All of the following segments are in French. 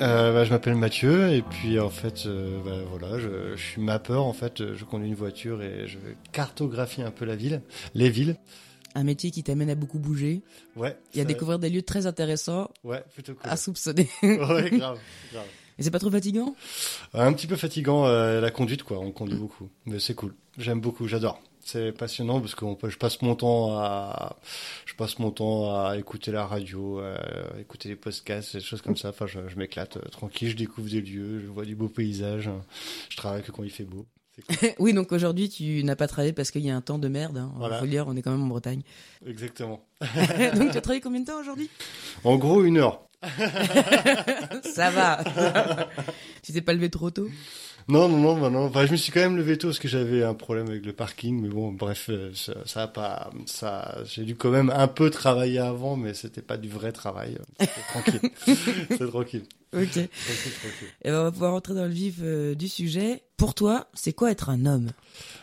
euh, bah, je m'appelle Mathieu et puis en fait, euh, bah, voilà, je, je suis mappeur en fait, je conduis une voiture et je cartographie un peu la ville, les villes. Un métier qui t'amène à beaucoup bouger Ouais. et à ça- découvrir des lieux très intéressants Ouais, plutôt cool. à soupçonner. ouais, grave, grave. Et c'est pas trop fatigant? Un petit peu fatigant euh, la conduite quoi, on conduit beaucoup, mais c'est cool. J'aime beaucoup, j'adore. C'est passionnant parce que je passe mon temps à, je passe mon temps à écouter la radio, à écouter les podcasts, des choses comme ça. Enfin, je, je m'éclate euh, tranquille, je découvre des lieux, je vois du beau paysage. Je travaille que quand il fait beau. Cool. Oui, donc aujourd'hui, tu n'as pas travaillé parce qu'il y a un temps de merde. Hein. Voilà. Faut dire, on est quand même en Bretagne. Exactement. donc tu as travaillé combien de temps aujourd'hui? En gros, une heure. Ça va. tu t'es pas levé trop tôt? Non, non, non, bah non. Enfin, je me suis quand même levé tôt parce que j'avais un problème avec le parking, mais bon, bref, euh, ça, ça a pas, ça, j'ai dû quand même un peu travailler avant, mais c'était pas du vrai travail. C'était tranquille. C'est tranquille. Ok. Tranquille, tranquille. Et ben, on va pouvoir rentrer dans le vif euh, du sujet. Pour toi, c'est quoi être un homme?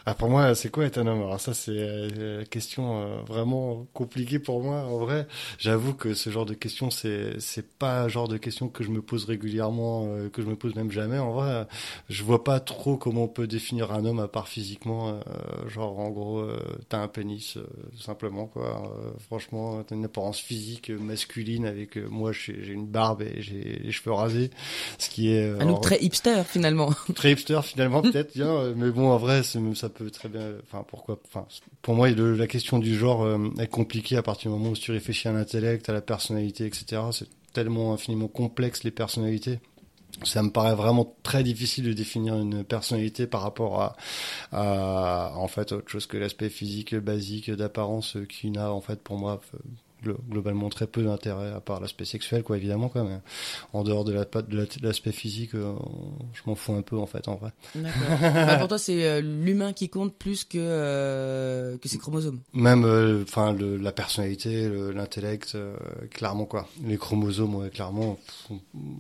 Ah, pour moi, c'est quoi être un homme? Alors ça, c'est euh, une question euh, vraiment compliquée pour moi. En vrai, j'avoue que ce genre de question, c'est c'est pas un genre de question que je me pose régulièrement, euh, que je me pose même jamais. En vrai, je vois pas trop comment on peut définir un homme à part physiquement. euh, genre, en gros, euh, t'as un pénis, euh, simplement quoi. Euh, franchement, t'as une apparence physique euh, masculine avec euh, moi, j'ai une barbe et j'ai les cheveux rasés, ce qui est euh, Un look en- très hipster finalement. très hipster finalement peut-être bien euh, mais bon en vrai c'est ça peut très bien enfin pourquoi enfin pour moi le- la question du genre euh, est compliquée à partir du moment où tu réfléchis à l'intellect à la personnalité etc c'est tellement infiniment complexe les personnalités. Ça me paraît vraiment très difficile de définir une personnalité par rapport à, en fait autre chose que l'aspect physique basique d'apparence qui n'a en fait pour moi euh, globalement très peu d'intérêt à part l'aspect sexuel quoi évidemment quoi mais en dehors de la de la- de l'aspect physique euh, je m'en fous un peu en fait en vrai. Bah, pour toi, c'est euh, l'humain qui compte plus que, euh, que ses chromosomes. même enfin la personnalité le- l'intellect euh, clairement quoi. Les chromosomes ouais, clairement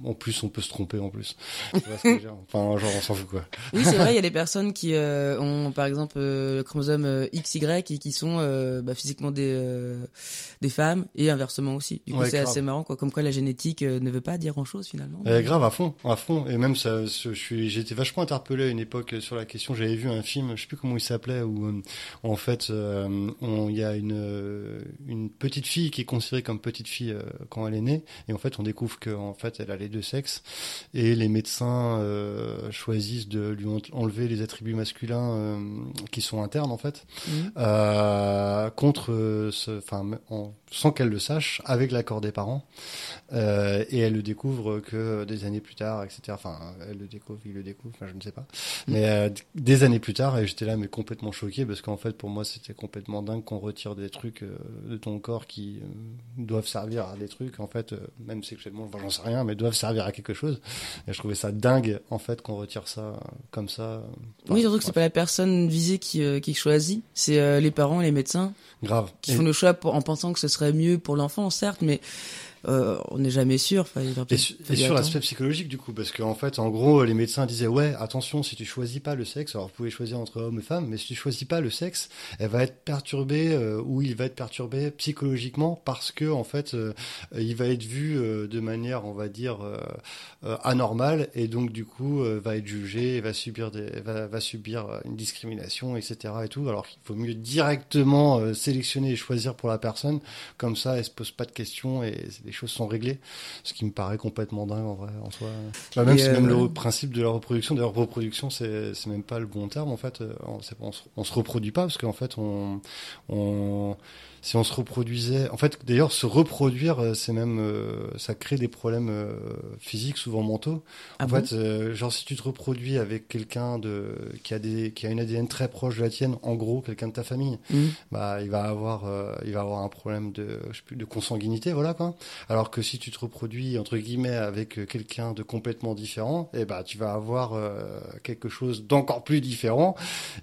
en plus on peut se tromper en plus. Enfin genre on s'en fout quoi. Oui, c'est vrai, il y a des personnes qui ont, par exemple, le chromosome XY et qui sont bah, physiquement des, des femmes et inversement aussi. Du coup, Ouais, c'est assez marrant, quoi. Comme quoi la génétique euh, ne veut pas dire grand-chose finalement. Euh, grave à fond, à fond. Et même ça, je suis, j'ai été vachement interpellé à une époque sur la question. J'avais vu un film, je sais plus comment il s'appelait, où euh, en fait, euh, il y a une euh, une petite fille qui est considérée comme petite fille euh, quand elle est née, et en fait, on découvre qu'en fait, elle a les deux sexes, et les médecins euh, choisissent de lui en- enlever les attributs masculins euh, qui sont internes en fait, euh, contre, euh, enfin, en- sans qu'elle le sache, avec l'accord des parents. Euh, et elle le découvre que des années plus tard, etc. Enfin, elle le découvre, il le découvre, enfin, je ne sais pas. Mais euh, des années plus tard, et j'étais là, mais complètement choqué, parce qu'en fait, pour moi, c'était complètement dingue qu'on retire des trucs euh, de ton corps qui doivent servir à des trucs, en fait, même sexuellement, enfin, j'en sais rien, mais doivent servir à quelque chose. Et je trouvais ça dingue, en fait, qu'on retire ça comme ça. euh, Oui, enfin, surtout que c'est pas la personne visée qui, qui choisit, c'est les parents et les médecins grave. qui Et- font le choix pour, en pensant que ce serait mieux pour l'enfant, certes, mais euh, on n'est jamais sûr. Enfin, Et, su- sur l'aspect psychologique du coup, parce qu'en fait, en gros, les médecins disaient ouais, attention, si tu choisis pas le sexe, alors vous pouvez choisir entre homme et femme, mais si tu choisis pas le sexe, elle va être perturbée euh, ou il va être perturbé psychologiquement parce que en fait, euh, il va être vu de manière, on va dire, anormale et donc du coup va être jugé, va subir des, va, va subir une discrimination, etc. et tout. Alors qu'il faut mieux directement sélectionner et choisir pour la personne, comme ça, elle se pose pas de questions et les choses sont réglées ce qui me paraît complètement dingue en vrai en soi. Bah, même même euh, le principe de la reproduction d'ailleurs reproduction c'est même pas le bon terme en fait Euh, on, on, se, on se reproduit pas parce qu'en fait on on si on se reproduisait, en fait, d'ailleurs, se reproduire, euh, c'est même, euh, ça crée des problèmes euh, physiques, souvent mentaux. Ah en bon? fait, euh, genre si tu te reproduis avec quelqu'un de qui a des qui a une ADN très proche de la tienne, en gros, quelqu'un de ta famille, Mhm. bah il va avoir euh, il va avoir un problème de je sais plus de consanguinité, voilà quoi. Alors que si tu te reproduis entre guillemets avec euh, quelqu'un de complètement différent, eh bah tu vas avoir euh, quelque chose d'encore plus différent.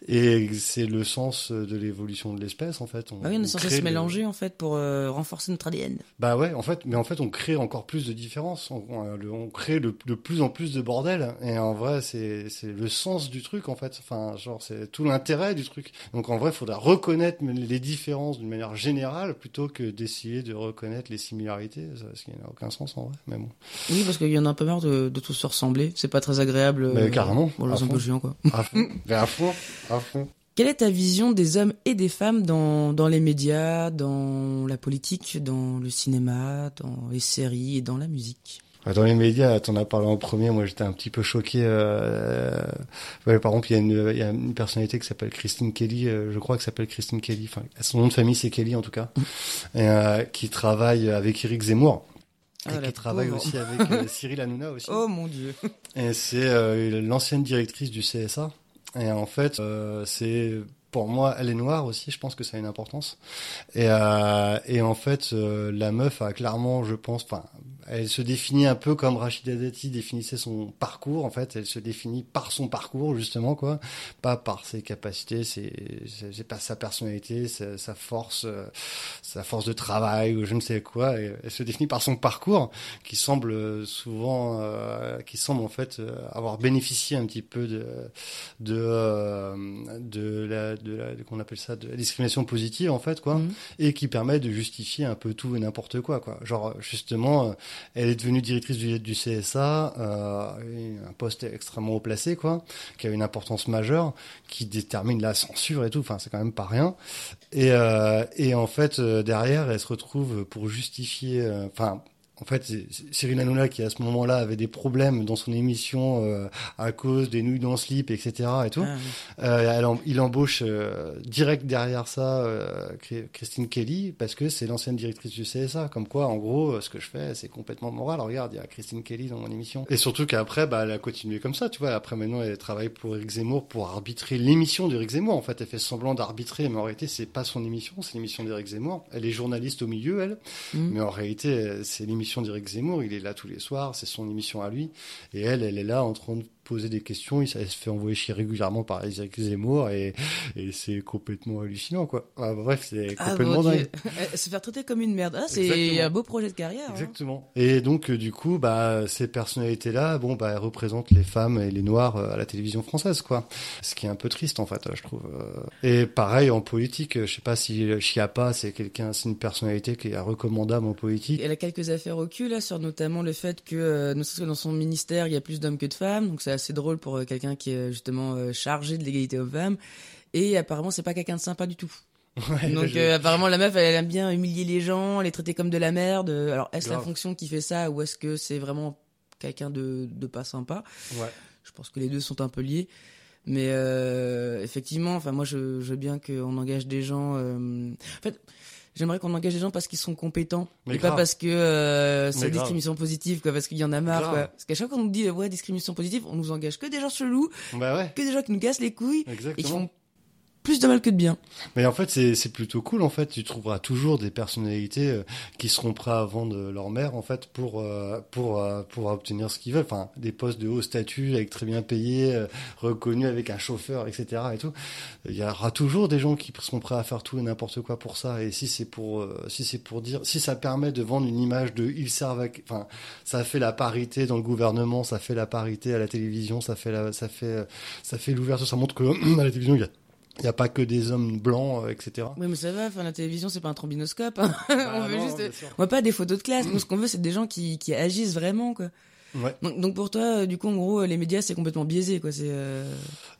Et c'est le sens de l'évolution de l'espèce en fait. Ah oui, on censé crée mélanger en fait pour euh, renforcer notre ADN. bah ouais, en fait, mais en fait, on crée encore plus de différences. On, on crée de, de plus en plus de bordel. Et en vrai, c'est le sens du truc, en fait. Enfin, genre, c'est tout l'intérêt du truc. Donc, en vrai, il faudra reconnaître les différences d'une manière générale plutôt que d'essayer de reconnaître les similarités. Ce qui n'a aucun sens, en vrai. Mais bon. Oui, parce qu'il y en a un peu marre de, de tous se ressembler. C'est pas très agréable. Mais carrément, Bon, à c'est un fond. peu chiant, quoi. À fond. À fond. À fond. Quelle est ta vision des hommes et des femmes dans, dans les médias, dans la politique, dans le cinéma, dans les séries et dans la musique? Dans les médias, t'en as parlé en premier. Moi, j'étais un petit peu choqué. Euh... ouais, par exemple, il y, a une- il y a une personnalité qui s'appelle Christine Kelly. euh, je crois que s'appelle Christine Kelly. Enfin, son nom de famille, c'est Kelly en tout cas. Et, euh, qui travaille avec Eric Zemmour. Ah, et qui travaille pauvre. aussi avec Cyril Hanouna aussi. Oh mon dieu Et c'est l'ancienne directrice du CSA. Et en fait, euh, c'est pour moi, elle est noire aussi. Je pense que ça a une importance. Et, euh, et en fait, euh, la meuf a clairement, je pense, enfin, elle se définit un peu comme Rachida Dati définissait son parcours. En fait, elle se définit par son parcours justement, quoi, pas par ses capacités. C'est c'est pas sa personnalité, sa, sa force, euh, sa force de travail ou je ne sais quoi. Et elle se définit par son parcours qui semble souvent, euh, qui semble en fait euh, avoir bénéficié un petit peu de de euh, de la de la qu'on appelle ça de la discrimination positive en fait quoi Mhm. et qui permet de justifier un peu tout et n'importe quoi quoi genre justement euh, elle est devenue directrice du, du CSA euh, un poste extrêmement haut placé quoi qui a une importance majeure qui détermine la censure et tout. Enfin c'est quand même pas rien. Et euh, et en fait euh, derrière elle se retrouve pour justifier euh, enfin en fait, Cyril Hanouna qui à ce moment-là avait des problèmes dans son émission euh, à cause des nouilles dans le slip, etc. et tout. Ah, oui. Euh, elle il embauche euh, direct derrière ça Christine Kelly parce que c'est l'ancienne directrice du CSA. Comme quoi, en gros, ce que je fais, c'est complètement moral. Regarde, il y a Christine Kelly dans mon émission. Et surtout qu'après, bah, elle a continué comme ça, tu vois. Après, maintenant, elle travaille pour Eric Zemmour pour arbitrer l'émission d'Eric Zemmour. En fait, elle fait semblant d'arbitrer, mais en réalité, c'est pas son émission, c'est l'émission d'Eric Zemmour. Elle est journaliste au milieu, elle. Mhm. Mais en réalité, c'est l'émission d'Éric Zemmour. Il est là tous les soirs. C'est son émission à lui. Et elle, elle est là en train de poser des questions. Il elle se fait envoyer chier régulièrement par Éric Zemmour. Et, et c'est complètement hallucinant, quoi. Ah, bref, c'est Ah, complètement dingue. Elle Se faire traiter comme une merde. Ah, c'est un beau projet de carrière. hein. Exactement. Et donc, euh, du coup, bah, ces personnalités-là, bon, bah, elles représentent les femmes et les noirs euh, à la télévision française, quoi. Ce qui est un peu triste, en fait, euh, je trouve. Et pareil, en politique, je sais pas si Chiappa, c'est quelqu'un, c'est une personnalité qui est recommandable en politique. Elle a quelques affaires au cul là sur notamment le fait que euh, dans son ministère il y a plus d'hommes que de femmes donc c'est assez drôle pour euh, quelqu'un qui est justement euh, chargé de l'égalité hommes-femmes et apparemment c'est pas quelqu'un de sympa du tout. Ouais, donc euh, apparemment la meuf elle aime bien humilier les gens les traiter comme de la merde. Alors est-ce la fonction qui fait ça ou est-ce que c'est vraiment quelqu'un de, de pas sympa? Ouais. je pense que les deux sont un peu liés. Mais euh, effectivement enfin moi je, je veux bien qu'on engage des gens euh, en fait J'aimerais qu'on engage des gens parce qu'ils sont compétents Mais et pas parce que euh, c'est discrimination positive quoi parce qu'il y en a marre quoi. Parce qu'à chaque fois qu'on nous dit ouais discrimination positive, on nous engage que des gens chelous, Bah ouais, que des gens qui nous cassent les couilles et qui exactement. font plus de mal que de bien. Mais en fait, c'est plutôt cool. En fait, tu trouveras toujours des personnalités euh, qui seront prêts à vendre leur mère, en fait, pour euh, pour euh, pour obtenir ce qu'ils veulent. Enfin, des postes de haut statut, avec très bien payés, euh, reconnus avec un chauffeur, etc. Et tout. Il y aura toujours des gens qui seront prêts à faire tout et n'importe quoi pour ça. Et si c'est pour euh, si c'est pour dire, si ça permet de vendre une image de ils servent, à... enfin, ça fait la parité dans le gouvernement, ça fait la parité à la télévision, ça fait la, ça fait ça fait l'ouverture, ça montre que à la télévision il y a il n'y a pas que des hommes blancs, euh, etc. Oui mais ça va, enfin la télévision c'est pas un trombinoscope. hein. on Bah veut non, juste, on veut pas des photos de classe. Nous ce qu'on veut c'est des gens qui qui agissent vraiment quoi. Ouais. Donc, donc pour toi euh, du coup en gros euh, les médias c'est complètement biaisé quoi. C'est euh...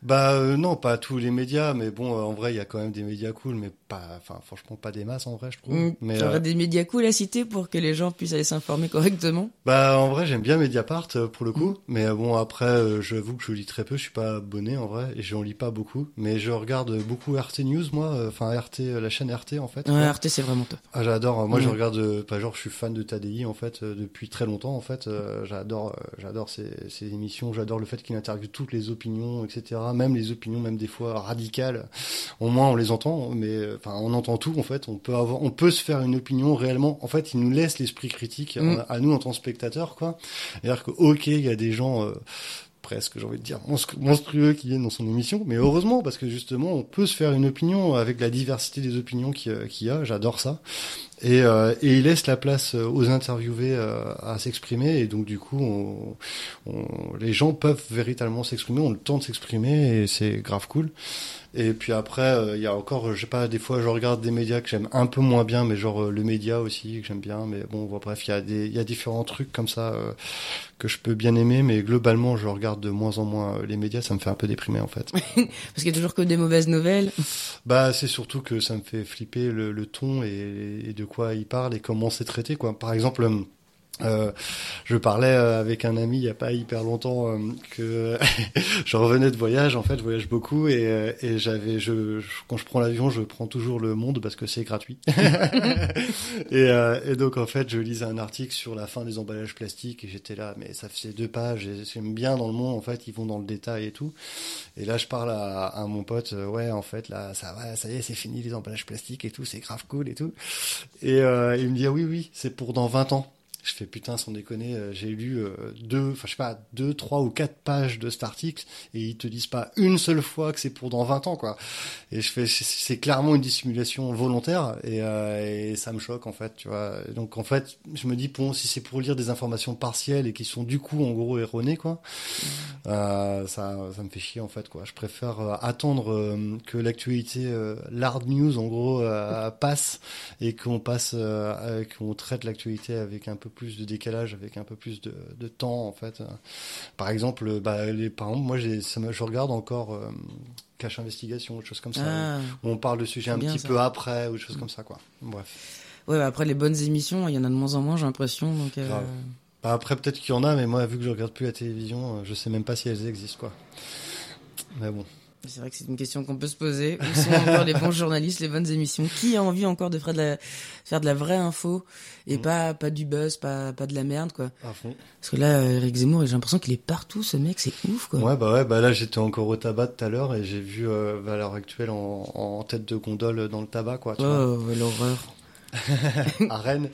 Bah euh, non, pas tous les médias, mais bon, en vrai, il y a quand même des médias cool, mais pas, enfin, franchement, pas des masses en vrai, je trouve. Mm. Mais T'aurais euh, des médias cool à citer pour que les gens puissent aller s'informer correctement. bah, en vrai, j'aime bien Mediapart euh, pour le coup. Mm. Mais euh, bon, après, j'avoue que je lis très peu. Je suis pas abonné en vrai et j'en lis pas beaucoup. Mais je regarde beaucoup RT News, moi. Enfin, RT, la chaîne RT en fait. Ouais. Arte, c'est vraiment top. Ah, j'adore. Moi, je Mm. regarde. Pas genre, je suis fan de Tadi en fait depuis très longtemps. En fait, j'adore, j'adore ces, ces émissions. J'adore le fait qu'il interviewe toutes les opinions, etc. Même les opinions, même des fois radicales. Au moins, on les entend. Mais enfin, on entend tout. En fait, on peut avoir, on peut se faire une opinion réellement. En fait, il nous laisse l'esprit critique Mm. à, à nous en tant que spectateurs, quoi. C'est-à-dire que ok, il y a des gens. euh, presque, j'ai envie de dire, monstru- monstrueux qui viennent dans son émission, mais heureusement, parce que justement, on peut se faire une opinion avec la diversité des opinions qu'il y a- j'adore ça. Et, euh, et il laisse la place euh, aux interviewés euh, à s'exprimer, et donc du coup, on, on- les gens peuvent véritablement s'exprimer, ont le temps de s'exprimer, et c'est grave cool. Et puis après, euh, il y a encore, euh, je sais pas, des fois je regarde des médias que j'aime un peu moins bien, mais genre euh, le média aussi que j'aime bien. Mais bon, bon, bref, il y a des, il y a différents trucs comme ça euh, que je peux bien aimer, mais globalement, je regarde de moins en moins euh, les médias. Ça me fait un peu déprimer en fait. Parce qu'il y a toujours que des mauvaises nouvelles. bah, c'est surtout que ça me fait flipper le, le ton et, et de quoi il parle et comment c'est traité quoi. Par exemple. Euh, je parlais euh, avec un ami il y a pas hyper longtemps euh, que je revenais de voyage. En fait, je voyage beaucoup et, euh, et j'avais, je, quand je prends l'avion, je prends toujours le Monde parce que c'est gratuit. et, euh, et donc en fait, je lisais un article sur la fin des emballages plastiques et j'étais là, mais ça faisait deux pages. Et j'aime bien dans le Monde. En fait, ils vont dans le détail et tout. Et là, je parle à, à mon pote, euh, ouais, en fait, là, ça va, ça y est, c'est fini les emballages plastiques et tout, c'est grave cool et tout. Et il me dit, ah oui, oui, c'est pour dans 20 ans. Je fais putain, sans déconner, euh, j'ai lu euh, deux, enfin je sais pas, deux, trois ou quatre pages de cet article et ils te disent pas une seule fois que c'est pour dans 20 ans quoi. Et je fais, c'est- clairement une dissimulation volontaire et, euh, et ça me choque en fait, tu vois. Donc en fait, je me dis bon, si c'est pour lire des informations partielles et qui sont du coup en gros erronées quoi, ça, ça me fait chier en fait quoi. Je préfère attendre que l'actualité, l'hard news en gros passe et qu'on passe, qu'on traite l'actualité avec un peu plus de décalage, avec un peu plus de, de temps en fait. Par exemple, euh, bah, les, par exemple, moi ça me- je regarde encore euh, Cache Investigation, des choses comme ça. Ah. où on parle de sujets un petit ça. peu après ou des choses comme ça quoi. Bref. Ouais, bah après les bonnes émissions, il y en a de moins en moins, j'ai l'impression. Donc, euh. Bah, après peut-être qu'il y en a, mais moi vu que je regarde plus la télévision, euh, je sais même pas si elles existent quoi. Mais bon. C'est vrai que c'est une question qu'on peut se poser. Où sont encore les bons journalistes, les bonnes émissions? Qui a envie encore de faire de la, faire de la vraie info et Mm. pas, pas du buzz, pas, pas de la merde, quoi? À fond. Parce que là, Eric Zemmour, j'ai l'impression qu'il est partout, ce mec, c'est ouf, quoi. Ouais, bah ouais, bah là j'étais encore au tabac tout à l'heure et j'ai vu euh, à l'heure actuelle en, en tête de gondole dans le tabac, quoi. Tu Oh, ouais, l'horreur. à Rennes.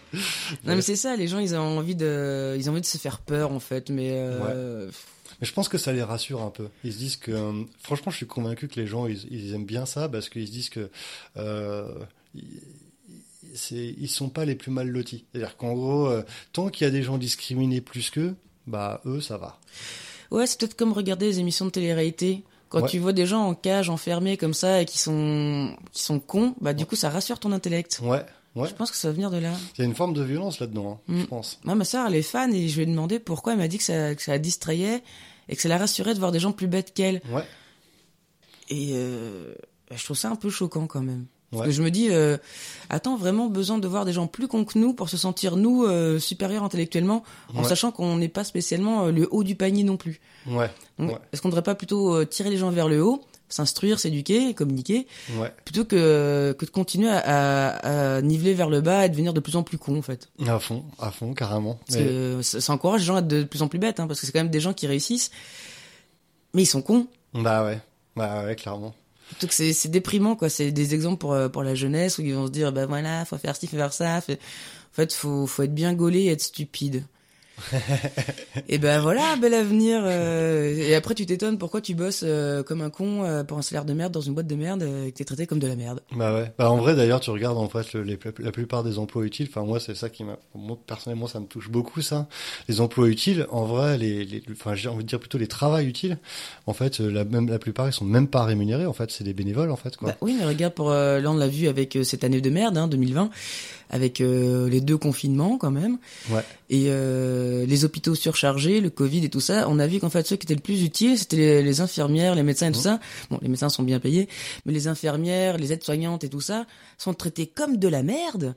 Non, mais c'est ça, les gens, ils ont envie de, ils ont envie de se faire peur, en fait, mais, euh, Mais je pense que ça les rassure un peu. Ils se disent que, euh, franchement, je suis convaincu que les gens, ils, ils aiment bien ça parce qu'ils se disent que euh, ils, sont pas les plus mal lotis. C'est-à-dire qu'en gros, euh, tant qu'il y a des gens discriminés plus qu'eux, bah eux, ça va. Ouais, c'est peut-être comme regarder les émissions de télé-réalité. Quand Ouais. tu vois des gens en cage, enfermés comme ça, et qui sont, qui sont cons, bah, du coup, ça rassure ton intellect. Ouais, ouais. Je pense que ça va venir de là. Il y a une forme de violence là-dedans, hein, Mm. je pense. Moi, ma sœur, elle est fan, et je lui ai demandé pourquoi elle m'a dit que ça, que ça la distrayait, et que ça la rassurait de voir des gens plus bêtes qu'elle. Ouais. Et, euh, je trouve ça un peu choquant quand même. Parce Ouais. que je me dis, euh, attends, vraiment besoin de voir des gens plus cons que nous pour se sentir, nous, euh, supérieurs intellectuellement, en Ouais. sachant qu'on n'est pas spécialement le haut du panier non plus. Ouais, est-ce qu'on ne devrait pas plutôt tirer les gens vers le haut, s'instruire, s'éduquer, communiquer, ouais. plutôt que, que de continuer à, à- à niveler vers le bas et devenir de plus en plus con, en fait À fond, à fond, carrément. Parce Mais- que ça, ça encourage les gens à être de plus en plus bêtes, hein, parce que c'est quand même des gens qui réussissent, mais ils sont cons. Bah ouais, bah ouais, clairement. Donc c'est c'est déprimant, quoi. C'est des exemples pour, pour la jeunesse où ils vont se dire, bah voilà, faut faire ci, faut faire ça. Fait- En fait, faut, faut être bien gaulé et être stupide. et ben voilà, bel avenir. euh, Et après, tu t'étonnes pourquoi tu bosses euh, comme un con euh, pour un salaire de merde dans une boîte de merde et que t'es traité comme de la merde. Bah ouais. Bah en vrai d'ailleurs tu regardes en fait le- les, la plupart des emplois utiles. Enfin moi c'est ça qui m'a. Moi personnellement ça me touche beaucoup ça. Les emplois utiles en vrai les, les enfin j'ai envie de dire plutôt les travaux utiles. En fait la même la plupart ils sont même pas rémunérés en fait c'est des bénévoles en fait quoi. Bah oui, mais regarde, pour là on l'a vu avec cette année de merde, hein, 2020, avec euh, les deux confinements quand même. Ouais. Et, euh, euh, les hôpitaux surchargés, le Covid et tout ça, on a vu qu'en fait ceux qui étaient le plus utiles, c'était les, les infirmières, les médecins et tout ça. Bon, les médecins sont bien payés, mais les infirmières, les aides-soignantes et tout ça sont traités comme de la merde.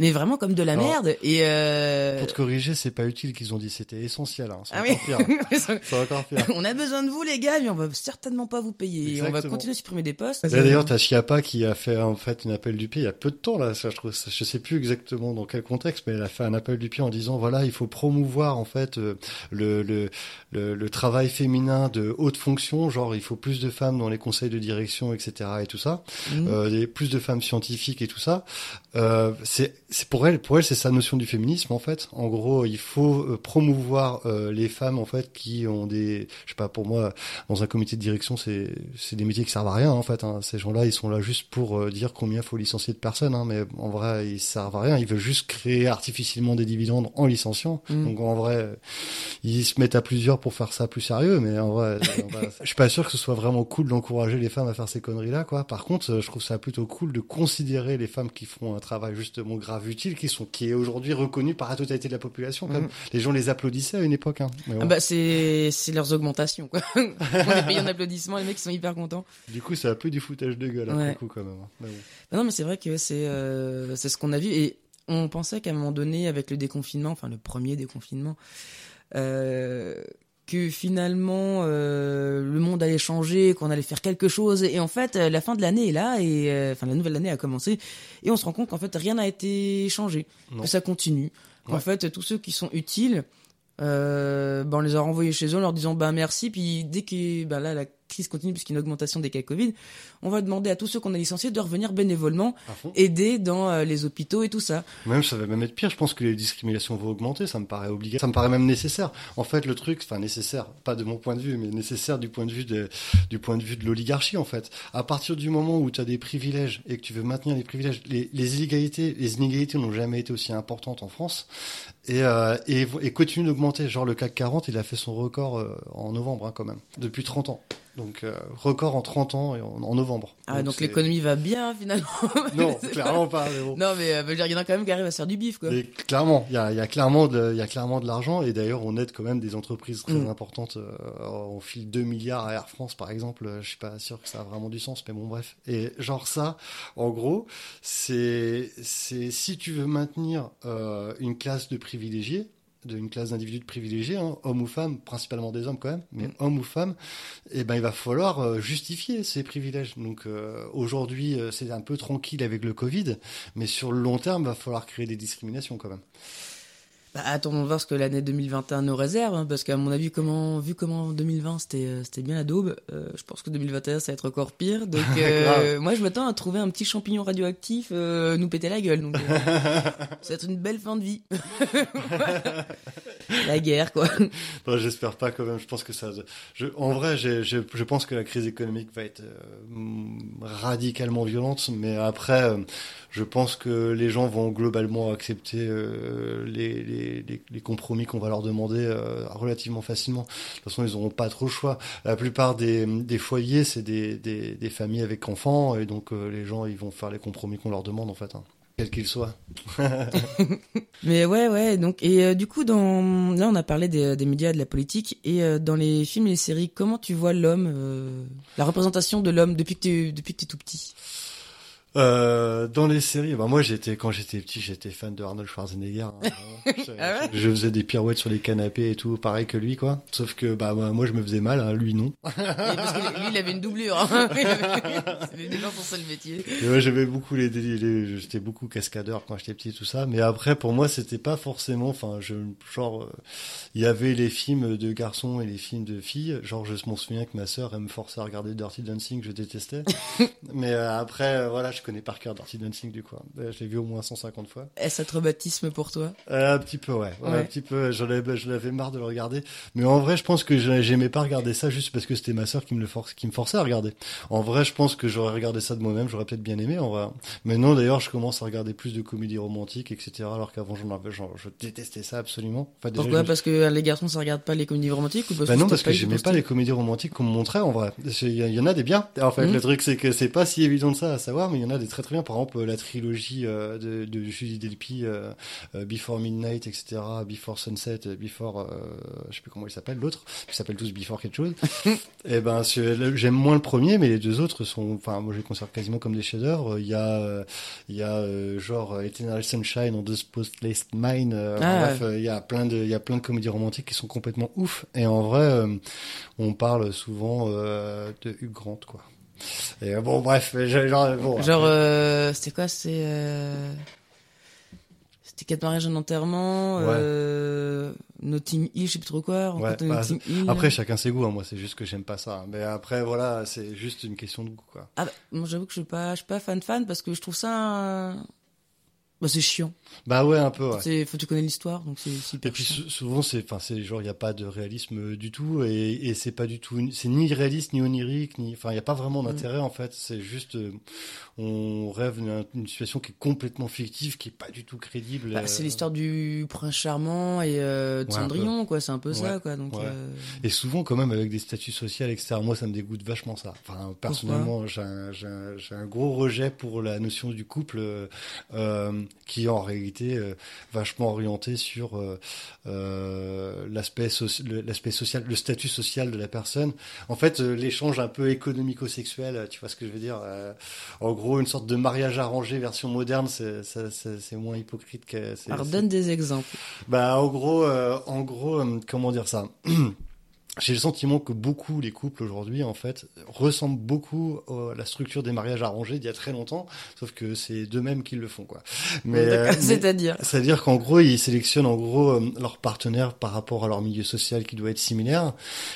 Mais vraiment comme de la Alors, merde. Et euh... Pour te corriger, c'est pas utile qu'ils ont dit, c'était essentiel. Hein. Ah encore oui. encore pire. on a besoin de vous les gars, mais on va certainement pas vous payer. On va continuer à supprimer des postes. Et D'ailleurs, t'as Chiappa qui a fait en fait une appel du pied il y a peu de temps là. Ça, je trouve, ça- je sais plus exactement dans quel contexte, mais elle a fait un appel du pied en disant voilà, il faut promouvoir en fait euh, le, le le le travail féminin de haute fonction, genre il faut plus de femmes dans les conseils de direction, etc. et tout ça, Mhm. euh, plus de femmes scientifiques et tout ça. Euh, c'est c'est pour elle, pour elle, c'est sa notion du féminisme en fait. En gros, il faut euh, promouvoir euh, les femmes en fait qui ont des, je sais pas, pour moi, dans un comité de direction, c'est c'est des métiers qui servent à rien en fait. hein. Ces gens-là, ils sont là juste pour euh, dire combien faut licencier de personnes, hein, mais en vrai, ils servent à rien. Ils veulent juste créer artificiellement des dividendes en licenciant. Mm. Donc en vrai, ils se mettent à plusieurs pour faire ça plus sérieux, mais en vrai, euh, voilà. je suis pas sûr que ce soit vraiment cool d'encourager les femmes à faire ces conneries-là, quoi. Par contre, je trouve ça plutôt cool de considérer les femmes qui font un travail justement grave utile, qui sont qui est aujourd'hui reconnu par la totalité de la population. Comme Mm. les gens les applaudissaient à une époque. Hein. Mais bon. Ah bah c'est c'est leurs augmentations quoi. on les paye en applaudissements, les mecs ils sont hyper contents. Du coup, c'est un peu du foutage de gueule après coup quand même. hein. Mais bon. Bah non mais c'est vrai que c'est euh, c'est ce qu'on a vu et on pensait qu'à un moment donné avec le déconfinement, enfin le premier déconfinement, euh, que finalement euh, le monde allait changer, qu'on allait faire quelque chose. Et en fait euh, la fin de l'année est là et euh, enfin la nouvelle année a commencé. Et on se rend compte qu'en fait rien n'a été changé, Non. que ça continue. En fait tous ceux qui sont utiles euh, ben on les a renvoyés chez eux en leur disant bah merci. Puis dès que ben là la crise continue puisqu'il y a une augmentation des cas Covid, on va demander à tous ceux qu'on a licenciés de revenir bénévolement fond. aider dans euh, les hôpitaux et tout ça. Même ça va même être pire. Je pense que les discriminations vont augmenter. Ça me paraît obligatoire. Ça me paraît même nécessaire. En fait, le truc, enfin nécessaire, pas de mon point de vue, mais nécessaire du point de vue de, du point de vue de l'oligarchie en fait. À partir du moment où tu as des privilèges et que tu veux maintenir les privilèges, les, les inégalités, les inégalités n'ont jamais été aussi importantes en France et, euh, et, et continuent d'augmenter. Genre le CAC 40, il a fait son record euh, en novembre hein, quand même, depuis 30 ans. Donc euh, record en 30 ans et en, en novembre. Ah, donc, l'économie va bien finalement. Non, clairement pas. Mais bon. non, mais euh, il y en a quand même qui arrivent à se faire du bif, quoi. Mais clairement, il y a, il y a clairement de, l'argent et d'ailleurs on aide quand même des entreprises très Mm. importantes. Euh, on file 2 milliards à Air France par exemple. Euh, Je suis pas sûr que ça a vraiment du sens, mais bon bref. Et genre ça, en gros, c'est c'est si tu veux maintenir euh, une classe de privilégiés de une classe d'individus privilégiés, hein, hommes ou femmes, principalement des hommes quand même, mais Mm. hommes ou femmes, eh ben il va falloir euh, justifier ces privilèges. Donc euh, aujourd'hui euh, c'est un peu tranquille avec le Covid, mais sur le long terme, il va falloir créer des discriminations quand même. Bah, attendons de voir ce que l'année 2021 nous réserve, hein, parce qu'à mon avis, comment, vu comment 2020 c'était, euh, c'était bien la daube, euh, je pense que 2021 ça va être encore pire. Donc, euh, moi je m'attends à trouver un petit champignon radioactif euh, nous péter la gueule. Donc, ça va être une belle fin de vie. la guerre, quoi. Non, J'espère pas quand même. Je pense que ça. Je, en vrai, je, je pense que la crise économique va être radicalement violente, mais après, je pense que les gens vont globalement accepter les, les, compromis qu'on va leur demander euh, relativement facilement. De toute façon, ils n'auront pas trop le choix. La plupart des, foyers, c'est des, familles avec enfants, et donc euh, les gens, ils vont faire les compromis qu'on leur demande en fait, hein, quels qu'ils soient. Mais ouais, ouais. Donc, et euh, du coup, là, on a parlé des, des médias, de la politique, et dans les films et les séries, comment tu vois l'homme, la représentation de l'homme depuis que tu t'es tout petit? Euh, dans les séries, bah moi j'étais quand j'étais petit, j'étais fan de Arnold Schwarzenegger. hein, je, Ah ouais je- je faisais des pirouettes sur les canapés et tout, pareil que lui quoi. Sauf que bah moi moi, je me faisais mal, hein, lui non. Et Parce que lui, il avait une doublure. Hein. C'était déjà son seul métier. Ouais, j'aimais beaucoup les, j'étais beaucoup cascadeur quand j'étais petit tout ça. Mais après pour moi c'était pas forcément, enfin je genre euh, il y avait les films de garçons et les films de filles. Genre je m'en souviens que ma sœur elle me forçait à regarder Dirty Dancing, je détestais. mais euh, après euh, voilà je connais par cœur Dirty Dancing du coup. Euh, Je l'ai vu au moins 150 fois. Est-ce un traumatisme pour toi? Euh, un petit peu, ouais. Ouais, Ouais. Un petit peu. J'en avais, j'en avais marre de le regarder. Mais en vrai, je pense que j'ai- j'aimais pas regarder ça juste parce que c'était ma sœur qui me le force, qui me forçait à regarder. En vrai, je pense que j'aurais regardé ça de moi-même. J'aurais peut-être bien aimé, en vrai. Mais non, d'ailleurs, je commence à regarder plus de comédies romantiques, etc. Alors qu'avant, j'en avais, genre, je détestais ça absolument. Enfin, déjà, Pourquoi? je- Parce que euh, les garçons, ça regarde pas les comédies romantiques ou parce bah non, parce que j'aimais pas les comédies romantiques qu'on me montrait en vrai. Il y, en a des biens. En fait, Mhm. le truc c'est que c'est pas si évident de ça à savoir, mais il y en a en a des très très bien. Par exemple, la trilogie euh, de, de Julie Delpy, euh, euh, Before Midnight, etc., Before Sunset, Before, je sais plus comment il s'appelle, l'autre, ils s'appellent tous Before quelque chose. et ben, c'est- j'aime moins le premier, mais les deux autres sont, enfin, moi je les conserve quasiment comme des chefs-d'œuvre. Il y a, il y a genre Eternal Sunshine on The Spotless enfin, Ah, bref, il y a plein de, il y a plein de comédies romantiques qui sont complètement ouf. Et en vrai, on parle souvent de Hugh Grant, quoi. Et euh, bon, bref, genre, bon, Genre, euh, c'était quoi C'est. Euh... C'était quatre mariages en enterrement, Ouais. euh... Notting Hill, je sais plus trop quoi. Ouais, bah. Après, chacun ses goûts. hein. Moi, c'est juste que j'aime pas ça. Mais après, voilà, c'est juste une question de goût, quoi. Ah bah, moi j'avoue que je suis pas, je suis pas fan fan parce que je trouve ça. Bah, c'est chiant. Bah ouais, un peu. Ouais. C'est, faut que tu connais l'histoire, donc c'est Et puis chiant. souvent, c'est, enfin, c'est genre, il y a pas de réalisme du tout, et, et c'est pas du tout, c'est ni réaliste ni onirique, ni, enfin, il y a pas vraiment d'intérêt en fait. C'est juste, euh, on rêve d'une situation qui est complètement fictive, qui est pas du tout crédible. Bah, euh, c'est l'histoire du prince charmant et euh, de Ouais, Cendrillon, quoi. C'est un peu ça, quoi. Donc, euh, Et souvent, quand même, avec des statuts sociaux, etc. Moi, ça me dégoûte vachement ça. Enfin, personnellement, j'ai un, j'ai un, un gros rejet pour la notion du couple, euh, euh, qui est en réalité euh, vachement orienté sur euh, euh, l'aspect soci- l'aspect social, le statut social de la personne. En fait, l'échange un peu économico-sexuel, tu vois ce que je veux dire En gros, une sorte de mariage arrangé version moderne, c'est moins hypocrite que. Alors, donne des exemples. bah, en gros, en gros, comment dire ça J'ai le sentiment que beaucoup les couples aujourd'hui, en fait, ressemblent beaucoup à la structure des mariages arrangés d'il y a très longtemps, sauf que c'est d'eux-mêmes qui le font, quoi. Mais, euh, C'est-à-dire. c'est-à-dire qu'en gros, ils sélectionnent en gros euh, leur partenaire par rapport à leur milieu social qui doit être similaire.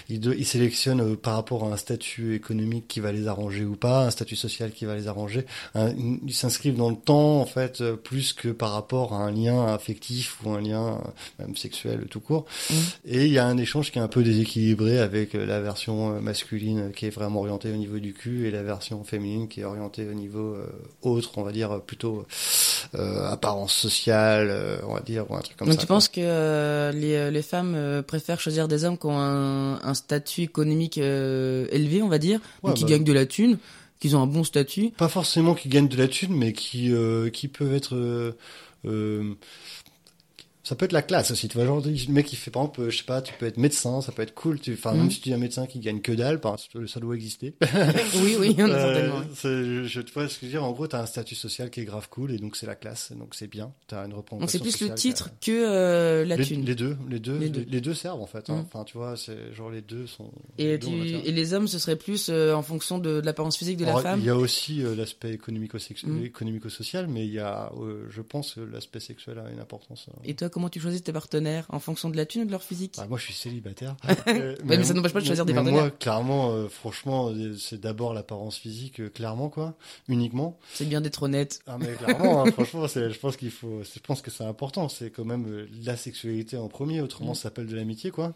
Ils, de- ils sélectionnent euh, par rapport à un statut économique qui va les arranger ou pas, un statut social qui va les arranger. Un- ils s'inscrivent dans le temps en fait plus que par rapport à un lien affectif ou un lien même sexuel tout court. Mhm. Et il y a un échange qui est un peu déséquilibré avec euh, la version euh, masculine qui est vraiment orientée au niveau du cul et la version féminine qui est orientée au niveau euh, autre, on va dire plutôt euh, apparence sociale, on va dire, ou un truc comme Donc ça. tu quoi. penses que euh, les, les femmes préfèrent choisir des hommes qui ont un, un statut économique euh, élevé, on va dire, Ouais, donc qui bah. gagnent de la thune, qu'ils ont un bon statut? Pas forcément qui gagnent de la thune, mais qui, euh, qui peuvent être. euh, euh, ça peut être la classe aussi, tu vois, genre, le mec qui fait, par exemple, euh, je sais pas, tu peux être médecin, ça peut être cool, tu, enfin, Mhm. même si tu es un médecin qui gagne que dalle, ça doit exister. oui, oui, Euh, oui. c'est- je, je- tu vois ce que je veux dire, en gros, t'as un statut social qui est grave cool, et donc c'est la classe, donc c'est bien, t'as une représentation Donc c'est plus le titre que euh, la les, thune. les deux, les deux, Les deux. les deux servent en fait. hein. Mhm. Enfin, tu vois, c'est genre les deux sont. Et, les deux ont tu, l'intérêt. et les hommes, ce serait plus euh, en fonction de, de l'apparence physique de la femme Il y a aussi euh, l'aspect Mhm. économico-social, mais il y a, euh, je pense, l'aspect sexuel a une importance. euh. Et toi, comment tu choisis tes partenaires En fonction de la thune ou de leur physique Bah, moi, je suis célibataire. Euh, mais ça n'empêche pas de choisir des mais partenaires. Moi, clairement, euh, franchement, euh, c'est d'abord l'apparence physique, euh, clairement, quoi, uniquement. C'est bien d'être honnête. Ah, mais clairement, hein, franchement, je pense qu'il faut, je pense que c'est important. C'est quand même la sexualité en premier, autrement, Mhm. ça s'appelle de l'amitié, quoi.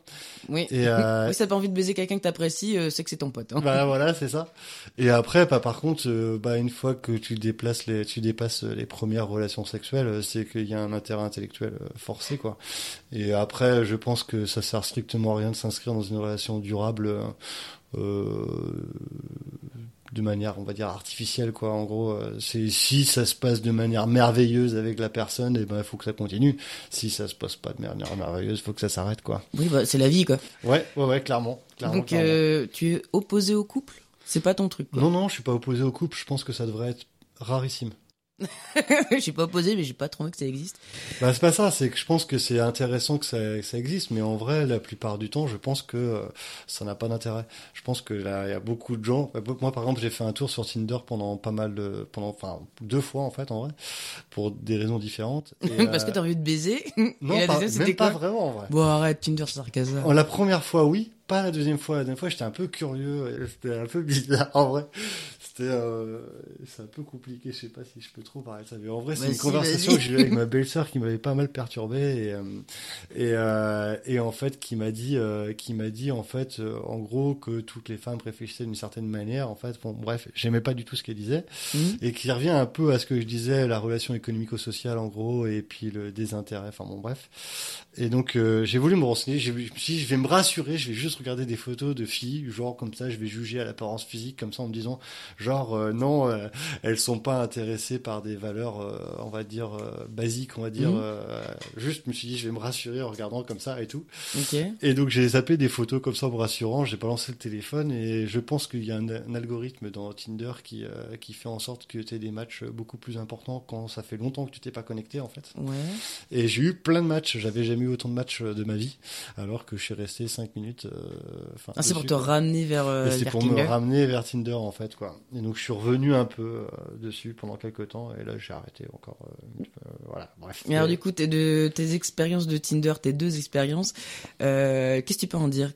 Oui. Et, Oui, si t'as pas envie de baiser quelqu'un que t'apprécies, c'est que c'est ton pote. hein. Bah voilà, c'est ça. Et après, bah, par contre, bah, une fois que tu déplaces les, tu dépasses les premières relations sexuelles, c'est qu'il y a un intérêt intellectuel forcé, quoi. Et après, je pense que ça sert strictement à rien de s'inscrire dans une relation durable euh, de manière, on va dire, artificielle, quoi. En gros, euh, c'est si ça se passe de manière merveilleuse avec la personne, et ben, il faut que ça continue. Si ça se passe pas de manière merveilleuse, faut que ça s'arrête, quoi. Oui, bah, c'est la vie, quoi. Ouais, ouais, ouais, clairement. clairement, Donc, clairement. euh, tu es opposé au couple? C'est pas ton truc, quoi. Non, non, je suis pas opposé au couple. Je pense que ça devrait être rarissime. Suis pas opposé, mais j'ai pas envie que ça existe. Bah, c'est pas ça. C'est que je pense que c'est intéressant que ça, ça existe, mais en vrai, la plupart du temps, je pense que euh, ça n'a pas d'intérêt. Je pense que là, il y a beaucoup de gens. bah, Moi, par exemple, j'ai fait un tour sur Tinder pendant pas mal de, pendant, enfin, deux fois en fait, en vrai, pour des raisons différentes. Et, Parce euh, que t'as envie de baiser. non, et la pas- deuxième, même pas vraiment en vrai. Bon, arrête, Tinder, c'est sarcasme. La première fois, oui. Pas la deuxième fois. La deuxième fois, j'étais un peu curieux. C'était un peu bizarre, en vrai. C'était, euh, c'est un peu compliqué. Je sais pas si je peux trop parler de ça. Mais en vrai, c'est une conversation que j'ai eue avec ma belle-sœur qui m'avait pas mal perturbé et, euh, et, euh, et en fait, qui m'a dit, euh, qui m'a dit, en fait, en gros, que toutes les femmes réfléchissaient d'une certaine manière. En fait, bon, bref, j'aimais pas du tout ce qu'elle disait Mhm. et qui revient un peu à ce que je disais, la relation économico-sociale en gros, et puis le désintérêt, enfin bon bref. Et donc j'ai voulu me renseigner, je me suis dit, je vais me rassurer, je vais juste regarder des photos de filles, genre comme ça, je vais juger à l'apparence physique, comme ça, en me disant, genre, euh, non, euh, elles sont pas intéressées par des valeurs, euh, on va dire, euh, basiques, on va dire. Mhm. juste, je me suis dit, je vais me rassurer en regardant comme ça et tout. Et donc j'ai zappé des photos comme ça en me rassurant, j'ai balancé le téléphone et je pense qu'il y a un, un algorithme dans Tinder qui, qui fait en sorte que tu aies des matchs beaucoup plus importants quand ça fait longtemps que tu t'es pas connecté en fait. Ouais. Et j'ai eu plein de matchs, j'avais jamais eu autant de matchs de ma vie alors que je suis resté 5 minutes. Euh, Ah, c'est pour te ramener vers, euh, c'est pour Tinder. me ramener vers Tinder en fait quoi. Et donc je suis revenu un peu euh, dessus pendant quelques temps et là j'ai arrêté encore. voilà, bref. Et alors, Mais- du coup, tes, de, tes expériences de Tinder, tes deux expériences, qu'est-ce que tu peux en dire?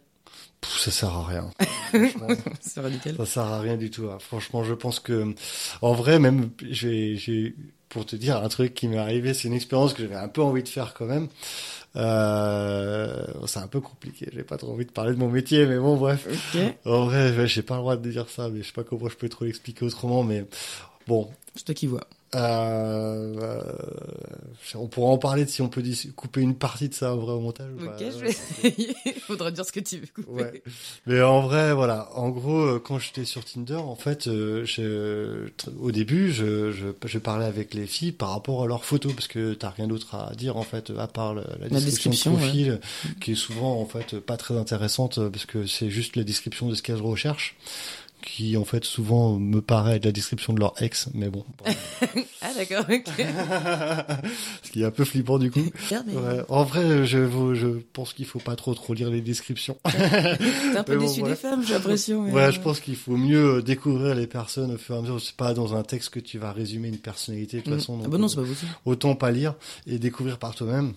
Ça sert à rien. C'est radical. Ça sert à rien du tout. hein. Franchement, je pense que, en vrai, même, j'ai, pour te dire un truc qui m'est arrivé, c'est une expérience que j'avais un peu envie de faire quand même. Euh, c'est un peu compliqué. J'ai pas trop envie de parler de mon métier, mais bon, bref. Ok. En vrai, j'ai pas le droit de dire ça, mais je sais pas comment je peux trop l'expliquer autrement, mais bon. C'est toi qui vois. Euh, euh, on pourra en parler de si on peut couper une partie de ça en vrai au montage. Ok, je vais essayer. Faudra dire ce que tu veux couper. Ouais. Mais en vrai, voilà. En gros, euh, quand j'étais sur Tinder, en fait, euh, je, au début, je, je, je parlais avec les filles par rapport à leurs photos, parce que t'as rien d'autre à dire, en fait, à part la, description, description, de profil, qui est souvent, en fait, pas très intéressante, parce que c'est juste la description de ce qu'elles recherchent qui en fait souvent me paraît être la description de leur ex mais bon Ah, d'accord, ok. ce qui est un peu flippant du coup Ouais, en vrai, je, je pense qu'il faut pas trop trop lire les descriptions. T'es un peu bon, déçu des femmes, j'ai l'impression. Ouais, euh, je pense qu'il faut mieux euh, découvrir les personnes au fur et à mesure. C'est pas dans un texte que tu vas résumer une personnalité de toute mm. façon. Ah bah non, euh, c'est pas possible. autant pas lire et découvrir par toi-même.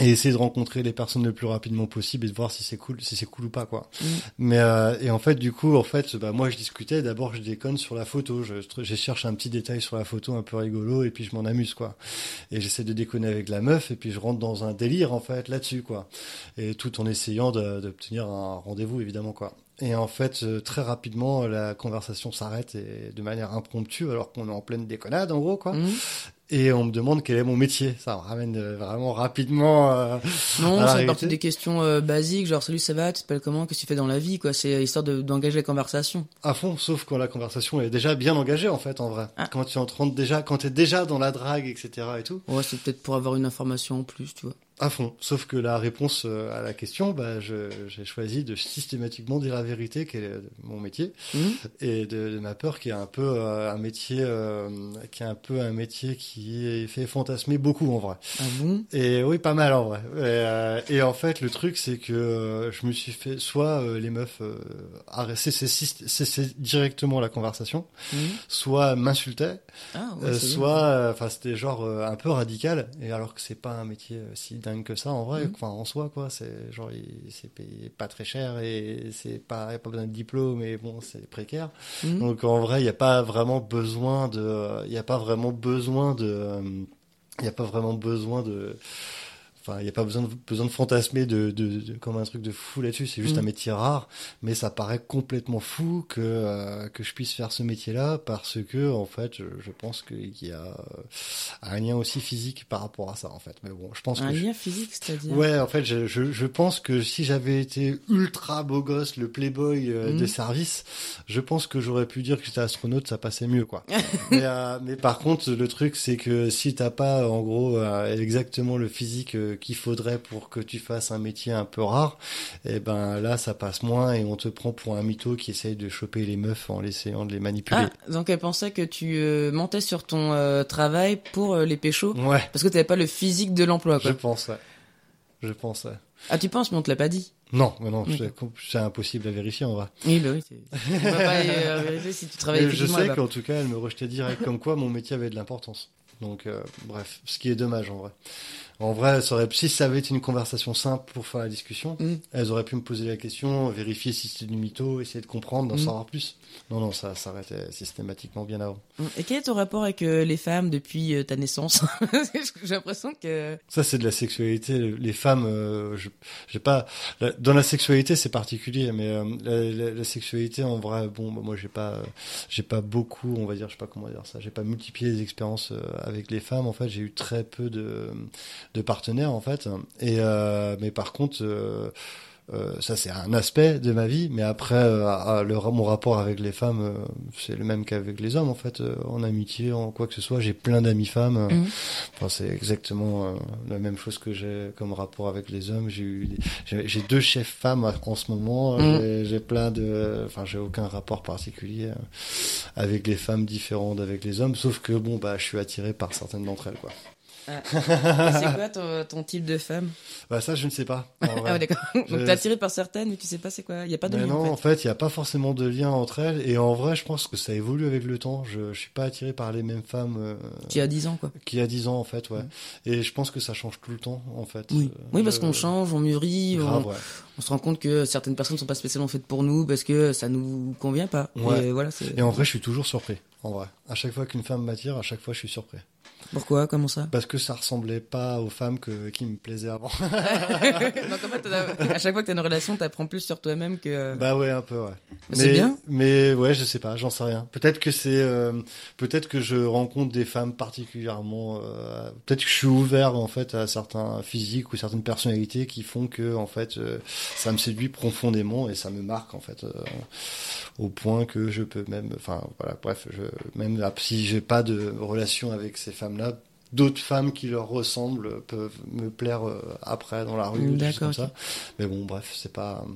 Et essayer de rencontrer les personnes le plus rapidement possible et de voir si c'est cool, si c'est cool ou pas quoi. Mm. Mais euh, et en fait du coup en fait bah moi je discutais d'abord je déconne sur la photo, je, je cherche un petit détail sur la photo un peu rigolo et puis je m'en amuse quoi. Et j'essaie de déconner avec la meuf et puis je rentre dans un délire en fait là-dessus quoi. Et tout en essayant d'obtenir un rendez-vous évidemment quoi. Et en fait, euh, très rapidement, la conversation s'arrête et de manière impromptue, alors qu'on est en pleine déconnade, en gros, quoi. Mm. Et on me demande quel est mon métier. Ça me ramène euh, vraiment rapidement. euh, Non, réalité. partie des questions euh, basiques, genre salut, ça va, tu t'appelles comment, qu'est-ce que tu fais dans la vie, quoi. C'est histoire de- d'engager la conversation. à fond, sauf quand la conversation est déjà bien engagée en fait, en vrai. Ah. Quand tu entres déjà, quand t'es déjà dans la drague, etc. et tout, Ouais, c'est peut-être pour avoir une information en plus, tu vois. À fond. Sauf que la réponse euh, à la question, bah, j'ai choisi de systématiquement dire la vérité, qui est mon métier, Mhm. et de, de ma peur, qui est un peu euh, un métier, euh, qui est un peu un métier qui fait fantasmer beaucoup en vrai. Ah bon? Et oui, pas mal en vrai. Et, euh, et en fait, le truc, c'est que euh, je me suis fait soit euh, les meufs euh, cesser directement la conversation, Mhm. soit m'insultaient, Ah ouais, euh, c'est soit, euh, enfin, c'était genre euh, un peu radical. Et alors que c'est pas un métier euh, si que ça en vrai, Mhm. enfin en soi quoi. C'est genre il- c'est payé pas très cher et c'est pas y a pas besoin de diplôme, mais bon c'est précaire. Mhm. Donc en vrai, il n'y a pas vraiment besoin de, il y a pas vraiment besoin de, il y a pas vraiment besoin de, enfin il y a pas besoin de, besoin de fantasmer de, de, de- comme un truc de fou là-dessus. C'est juste Mhm. un métier rare, mais ça paraît complètement fou que euh, que je puisse faire ce métier-là parce que en fait, je, je pense qu'il y a euh, un lien aussi physique par rapport à ça en fait. Mais bon, je pense Un que je- lien physique, c'est-à-dire Ouais, en fait, je, je, je pense que si j'avais été ultra beau gosse, le playboy euh, Mhm. de service, je pense que j'aurais pu dire que j'étais astronaute, ça passait mieux, quoi. mais, euh, mais par contre, le truc, c'est que si t'as pas, en gros, exactement le physique qu'il faudrait pour que tu fasses un métier un peu rare, et ben là, ça passe moins et on te prend pour un mytho qui essaye de choper les meufs en essayant de les manipuler. Ah, donc elle pensait que tu euh, mentais sur ton euh, travail pour euh, les péchos, Ouais, parce que t'avais pas le physique de l'emploi, je pense, ouais. Je pense, ouais. Ah, tu penses, mais on te l'a pas dit. Non, mais non, c'est- impossible à vérifier en vrai. Oui, bah oui. On va pas vérifier si tu travailles Mais je sais qu'en tout cas, elle me rejetait direct comme quoi mon métier avait de l'importance. Donc, euh, bref, ce qui est dommage en vrai. En vrai, ça aurait, si ça avait été une conversation simple pour faire la discussion, Mm. elles auraient pu me poser la question, vérifier si c'était du mytho, essayer de comprendre, d'en Mm. savoir plus. Non, non, ça s'arrêtait systématiquement bien avant. Et quel est ton rapport avec euh, les femmes depuis euh, ta naissance J'ai l'impression que... Ça, c'est de la sexualité. Les femmes, euh, j'ai pas. la- dans la sexualité, c'est particulier, mais euh, la, la- la sexualité, en vrai, bon, bah, moi, j'ai pas, j'ai pas beaucoup, on va dire, je sais pas comment dire ça. J'ai pas multiplié les expériences avec les femmes. En fait, j'ai eu très peu de, de partenaires, en fait. Et euh, mais par contre. euh, Euh, ça, c'est un aspect de ma vie, mais après, euh, à- le, mon rapport avec les femmes, euh, c'est le même qu'avec les hommes, en fait. En amitié, en quoi que ce soit, j'ai plein d'amis femmes. Mhm. Enfin, c'est exactement la même chose que j'ai comme rapport avec les hommes. J'ai eu, j'ai deux chefs femmes en ce moment. Mhm. J'ai- plein de, enfin, j'ai aucun rapport particulier avec les femmes différent d'avec les hommes, sauf que bon, bah, je suis attiré par certaines d'entre elles, quoi. C'est quoi ton, ton type de femme Bah, ça, je ne sais pas. Ah vrai. ouais, d'accord. Donc Je- t'es attiré par certaines, mais tu sais pas c'est quoi. Il y a pas de Mais lien non, en fait. il n'y a pas forcément de lien entre elles. Et en vrai, je pense que ça évolue avec le temps. Je, je suis pas attiré par les mêmes femmes euh, Qui a 10 ans quoi. qu'il y a 10 ans, en fait, ouais. Et je pense que ça change tout le temps, en fait. Oui, Euh, oui parce je- qu'on change, on mûrit, Grave, on, ouais. on se rend compte que certaines personnes sont pas spécialement faites pour nous parce que ça nous convient pas. Ouais. Et voilà, Et en vrai, je suis toujours surpris. En vrai. À chaque fois qu'une femme m'attire, à chaque fois, je suis surpris. Pourquoi, comment ça? Parce que ça ressemblait pas aux femmes que, qui me plaisaient avant. Donc en fait, à chaque fois que t'as une relation, t'apprends plus sur toi-même que. bah ouais, un peu, ouais. Mais c'est bien? Mais ouais, je sais pas, j'en sais rien. Peut-être que c'est, euh, peut-être que je rencontre des femmes particulièrement, euh, peut-être que je suis ouvert en fait à certains physiques ou certaines personnalités qui font que en fait euh, ça me séduit profondément et ça me marque en fait euh, au point que je peux même, enfin voilà, bref, je, même là, si j'ai pas de relation avec ces D'autres femmes qui leur ressemblent peuvent me plaire euh, après dans la rue, des comme ça. Mais bon, bref, c'est pas,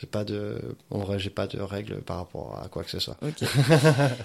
j'ai pas de, en vrai, j'ai pas de règles par rapport à quoi que ce soit.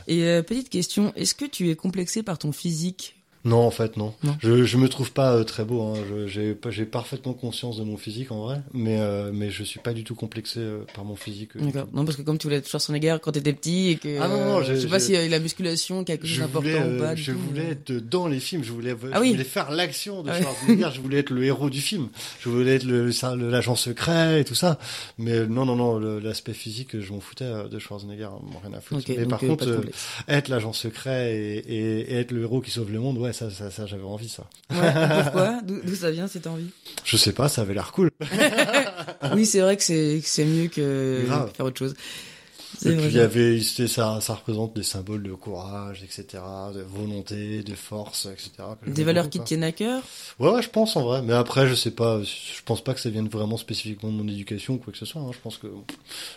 Et euh, petite question, est-ce que tu es complexé par ton physique? Non, en fait, non. Non. Je, je me trouve pas euh, très beau. Hein. J'ai, pas- j'ai parfaitement conscience de mon physique en vrai, mais euh, mais je suis pas du tout complexé euh, par mon physique. euh, D'accord. Non, parce que comme tu voulais être Schwarzenegger quand t'étais petit et que. Ah non, non, euh, je sais pas si la musculation quelque chose d'important ou pas. euh, du je tout, voulais mais- être dans les films. Je voulais, Ah je oui. voulais faire l'action de Ah. Schwarzenegger. je voulais être le héros du film. Je voulais être le, l'agent secret et tout ça. Mais non, non, non, l'aspect physique, je m'en foutais de Schwarzenegger. m'en rien à foutre. Ok, mais par contre, pas être l'agent secret et, et, et être le héros qui sauve le monde, ouais, ça, ça, ça j'avais envie ça. Ouais, pourquoi D'où ça vient cette envie? Je sais pas, ça avait l'air cool. Oui, c'est vrai que c'est mieux que, Grave. que faire autre chose. Et puis il y avait, c'était- ça, ça représente des symboles de courage, etc., de volonté, de force, etc. Des valeurs qui te tiennent à cœur? Ouais, ouais, je pense en vrai. Mais après, je sais pas, je pense pas que ça vienne vraiment spécifiquement de mon éducation ou quoi que ce soit. hein. Je pense que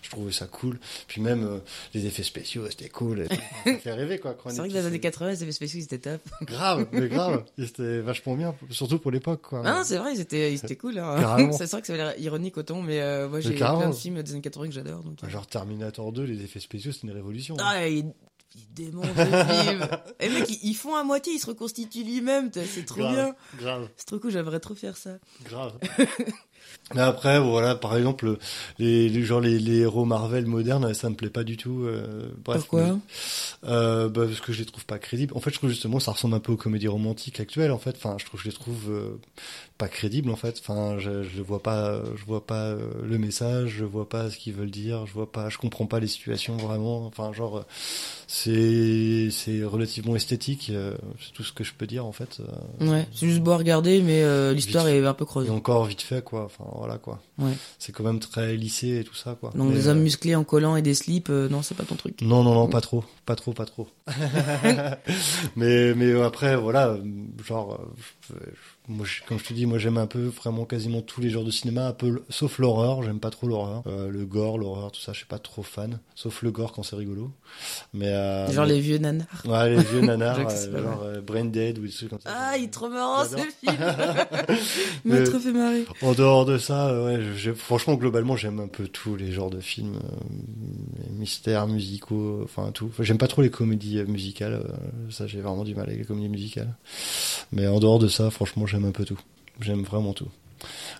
je trouvais ça cool. Puis même euh, les effets spéciaux, c'était cool. ça fait rêver quoi. C'est est vrai que dans les années c'est- 80, les effets spéciaux, ils étaient top. Grave, mais grave. C'était vachement bien, surtout pour l'époque quoi. Ah non, c'est vrai, ils étaient, ils étaient cool. Hein. C'est vrai que ça avait l'air ironique autant, mais euh, moi j'ai plein de films des années 80 que j'adore. Donc... euh. Genre Terminator 2, les effets spéciaux, c'était une révolution. hein. Ah, il, il démonte le film. Et mec, ils, ils font à moitié, il se reconstitue lui-même. C'est trop grave, bien. grave. C'est trop cool, j'aimerais trop faire ça. Grave. Mais après, voilà, par exemple, les, les genre les, les héros Marvel modernes, ça me plaît pas du tout. euh, bref, Pourquoi euh, bah, Parce que je les trouve pas crédibles. En fait, je trouve justement ça ressemble un peu aux comédies romantiques actuelles. En fait, enfin, je trouve je les trouve euh, pas crédibles. En fait, enfin, je, je vois pas, je vois pas le message, je vois pas ce qu'ils veulent dire, je vois pas, je comprends pas les situations vraiment. Enfin, genre, c'est c'est relativement esthétique. c'est tout ce que je peux dire en fait. Ouais, c'est juste beau à regarder, mais l'histoire est un peu creuse. et encore vite fait quoi. Enfin, voilà quoi. Ouais. C'est quand même très lissé et tout ça quoi. Donc Mais, des euh, hommes musclés en collant et des slips, euh, non, c'est pas ton truc. Non, non, non, pas trop, pas trop, pas trop. mais, mais après, voilà, euh, genre, euh, je- moi, je- comme je te dis, moi, j'aime un peu vraiment quasiment tous les genres de cinéma, un peu, l- sauf l'horreur, j'aime pas trop l'horreur, Euh, le gore, l'horreur, tout ça, je suis pas trop fan, sauf le gore quand c'est rigolo. Mais euh, Genre mais- les vieux nanars. ouais, les vieux nanars, euh, genre Brain Dead ou des trucs comme ça. Ah, il est trop marrant ce film Il m'a trop fait marrer. En dehors de ça, ouais, je- franchement, globalement, j'aime un peu tous les genres de films, les mystères, musicaux, enfin tout. Enfin, j'aime pas trop les comédies musicales, ça j'ai vraiment du mal avec les comédies musicales. Mais en dehors de ça, franchement, j'aime un peu tout. J'aime vraiment tout.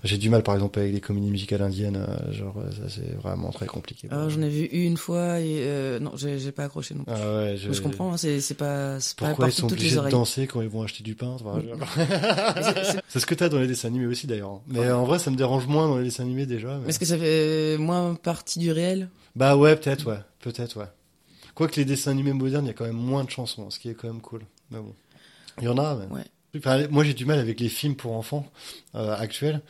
J'ai du mal, par exemple, avec les comédies musicales indiennes, euh, genre euh, ça c'est vraiment très compliqué. Ah, j'en ai vu une fois et euh, non, j'ai pas accroché non plus. Ah ouais, je... Comprends, hein, c'est pas, Pourquoi ils sont obligés de danser quand ils vont acheter du pain C'est ce que t'as dans les dessins animés aussi d'ailleurs. Mais en vrai, ça me dérange moins dans les dessins animés déjà. mais- Est-ce que ça fait moins partie du réel? Bah ouais, peut-être, ouais. Peut-être, ouais. Quoique les dessins animés modernes, il y a quand même moins de chansons, ce qui est quand même cool. Mais bon. Il y en a, mais... Ouais. Moi, j'ai du mal avec les films pour enfants euh, actuels.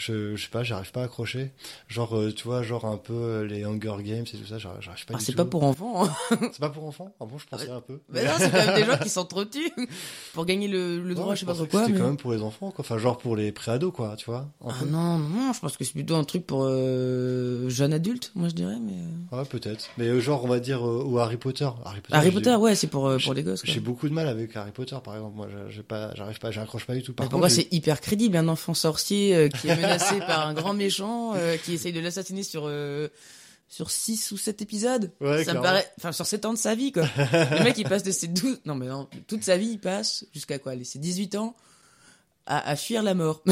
Je, je sais pas, j'arrive pas à accrocher. Genre, euh, tu vois, genre un peu euh, les Hunger Games et tout ça, j'arrive pas Ah, du c'est pas pour enfants. hein. C'est pas pour enfants? Ah bon, je pensais un peu. Mais non, c'est quand même des gens qui s'entretuent pour gagner le, le droit, je sais pas pensais trop que quoi. C'était mais- quand même pour les enfants, quoi. Enfin, genre pour les pré-ados, quoi, tu vois. Ah non, non, je pense que c'est plutôt un truc pour euh, jeunes adultes, moi je dirais. Mais euh, Ouais, peut-être. Mais genre, on va dire, euh, ou Harry Potter. Harry Potter, Harry Potter, ouais, c'est pour euh, pour les gosses. quoi. J'ai beaucoup de mal avec Harry Potter, par exemple. Moi, j'ai- pas, j'arrive pas, j'accroche pas du tout. Par Mais pourquoi contre, c'est hyper crédible un enfant sorcier euh, qui est menacé par un grand méchant euh, qui essaye de l'assassiner sur euh, sur 6 ou 7 épisodes. Ouais, Ça me paraît enfin sur 7 ans de sa vie quoi. le mec il passe de ses 12 non mais non, toute sa vie il passe jusqu'à quoi? Les- ses 18 ans à, à fuir la mort.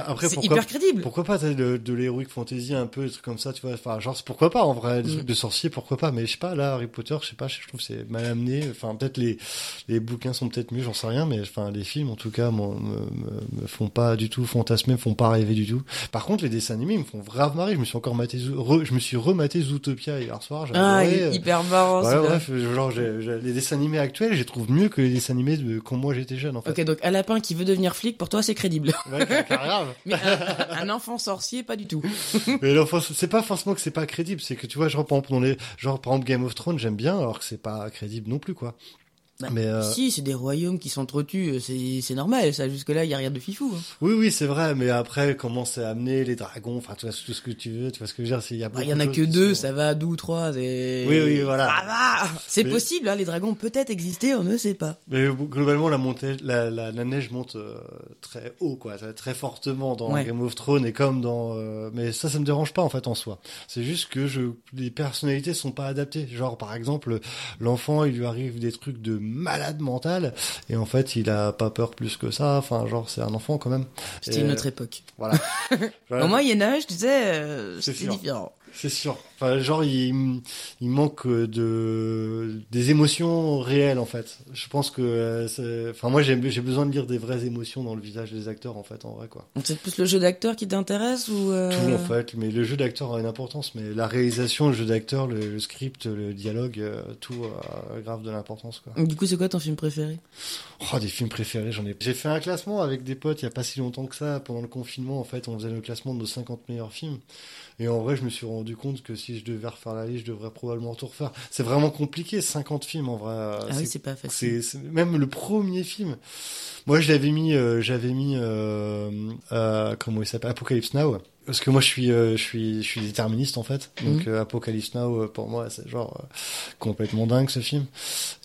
Après, c'est pourquoi, hyper crédible. pourquoi pas t'as de, de l'heroic fantasy un peu, des trucs comme ça, tu vois. Enfin, genre, c'est pourquoi pas, en vrai, des Mm. trucs de sorciers, pourquoi pas. Mais je sais pas, là, Harry Potter, je sais pas, je trouve que c'est mal amené. Enfin, peut-être les, les bouquins sont peut-être mieux, j'en sais rien, mais enfin, les films, en tout cas, me, me, me font pas du tout fantasmer, me font pas rêver du tout. Par contre, les dessins animés, ils me font grave marrer. Je me suis encore maté, re- je me suis rematé Zootopia hier soir. Ah, adoré, hyper marrant. Ouais, bref, genre, j'ai- j'ai- les dessins animés actuels, je les trouve mieux que les dessins animés de quand moi j'étais jeune, en fait. Ok, donc un lapin qui veut devenir flic, pour toi c'est crédible. Ouais, grave. Mais un, un enfant sorcier, pas du tout. Mais l'enfant, c'est pas forcément que c'est pas crédible, c'est que tu vois, genre par exemple, dans les, genre par exemple Game of Thrones, j'aime bien, alors que c'est pas crédible non plus, quoi. Bah, Mais euh, Si, c'est des royaumes qui s'entretuent, c'est c'est normal. Ça, jusque là, il y a rien de fifou. hein. oui, oui, c'est vrai, mais après, comment c'est amené, les dragons, enfin, tu vois, tout ce que tu veux, tu vois ce que je veux dire, il y a Bah, y en a que deux, sont- ça va, deux ou trois. et- Oui, oui, voilà. Ça va. C'est Mais- possible, hein, les dragons peut-être existé, on ne sait pas. Mais globalement, la montée, la, la, la neige monte euh, très haut, quoi, très fortement dans Ouais. Game of Thrones et comme dans. euh, mais ça, ça me dérange pas en fait en soi. C'est juste que je, les personnalités sont pas adaptées. Genre, par exemple, l'enfant, il lui arrive des trucs de malade mental et en fait, il a pas peur plus que ça. Enfin, genre, c'est un enfant quand même. C'était Et, une autre époque. Voilà. Au Moyen Âge, tu sais, euh, C'est différent. C'est sûr. Enfin, genre, il, il manque de des émotions réelles en fait. Je pense que, euh, enfin, moi, j'ai besoin de lire des vraies émotions dans le visage des acteurs en fait, en vrai quoi. C'est plus le jeu d'acteur qui t'intéresse ou euh, Tout en fait, mais le jeu d'acteur a une importance, mais la réalisation, le jeu d'acteur, le, le script, le dialogue, euh, tout a grave de l'importance quoi. Du coup, c'est quoi ton film préféré? Oh, des films préférés, j'en ai. J'ai fait un classement avec des potes il y a pas si longtemps que ça, pendant le confinement. En fait, on faisait le classement de nos 50 meilleurs films. Et en vrai, je me suis rendu compte que si je devais refaire la liste, je devrais probablement tout refaire. C'est vraiment compliqué, 50 films en vrai. Ah oui, c'est pas facile. c'est- même le premier film. Moi, je l'avais mis, euh, j'avais mis, euh, euh, comment il s'appelle, Apocalypse Now. Parce que moi, je suis, euh, je suis, je suis déterministe en fait. Donc, Mhm. euh, Apocalypse Now, euh, pour moi, c'est genre euh, complètement dingue ce film.